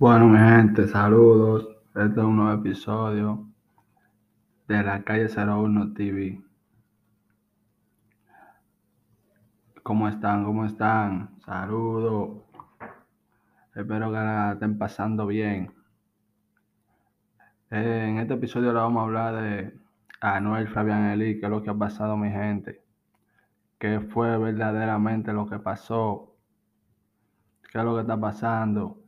Bueno, mi gente, saludos. Este es un nuevo episodio de la calle 01 TV. ¿Cómo están? ¿Cómo están? Saludos. Espero que la estén pasando bien. En este episodio le vamos a hablar de Anuel Fabián Eli, qué es lo que ha pasado, mi gente. ¿Qué fue verdaderamente lo que pasó? ¿Qué es lo que está pasando?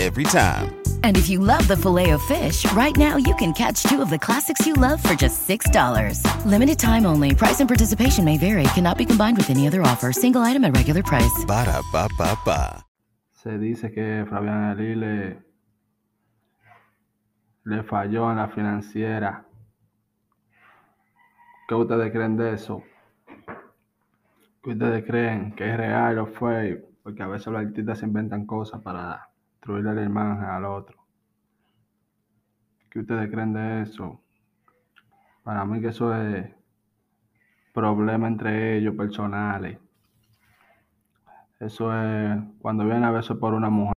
Every time. And if you love the filet of fish, right now you can catch two of the classics you love for just $6. Limited time only. Price and participation may vary. Cannot be combined with any other offer. Single item at regular price. Ba da ba ba ba. Se dice que Fabián Eli le, le falló en la financiera. ¿Qué ustedes creen de eso? ¿Qué ustedes creen que es real o fue? Porque a veces los artistas inventan cosas para destruirle la imagen al otro. ¿Qué ustedes creen de eso? Para mí que eso es problema entre ellos personales. Eso es cuando viene a veces por una mujer.